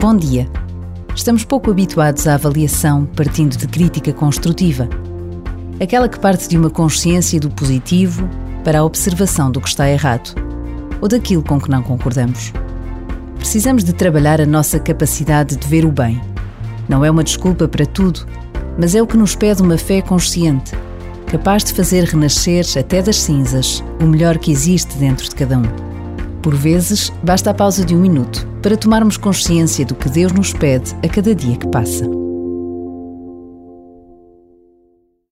Bom dia. Estamos pouco habituados à avaliação partindo de crítica construtiva, aquela que parte de uma consciência do positivo para a observação do que está errado ou daquilo com que não concordamos. Precisamos de trabalhar a nossa capacidade de ver o bem. Não é uma desculpa para tudo, mas é o que nos pede uma fé consciente capaz de fazer renascer até das cinzas o melhor que existe dentro de cada um. Por vezes, basta a pausa de um minuto para tomarmos consciência do que Deus nos pede a cada dia que passa.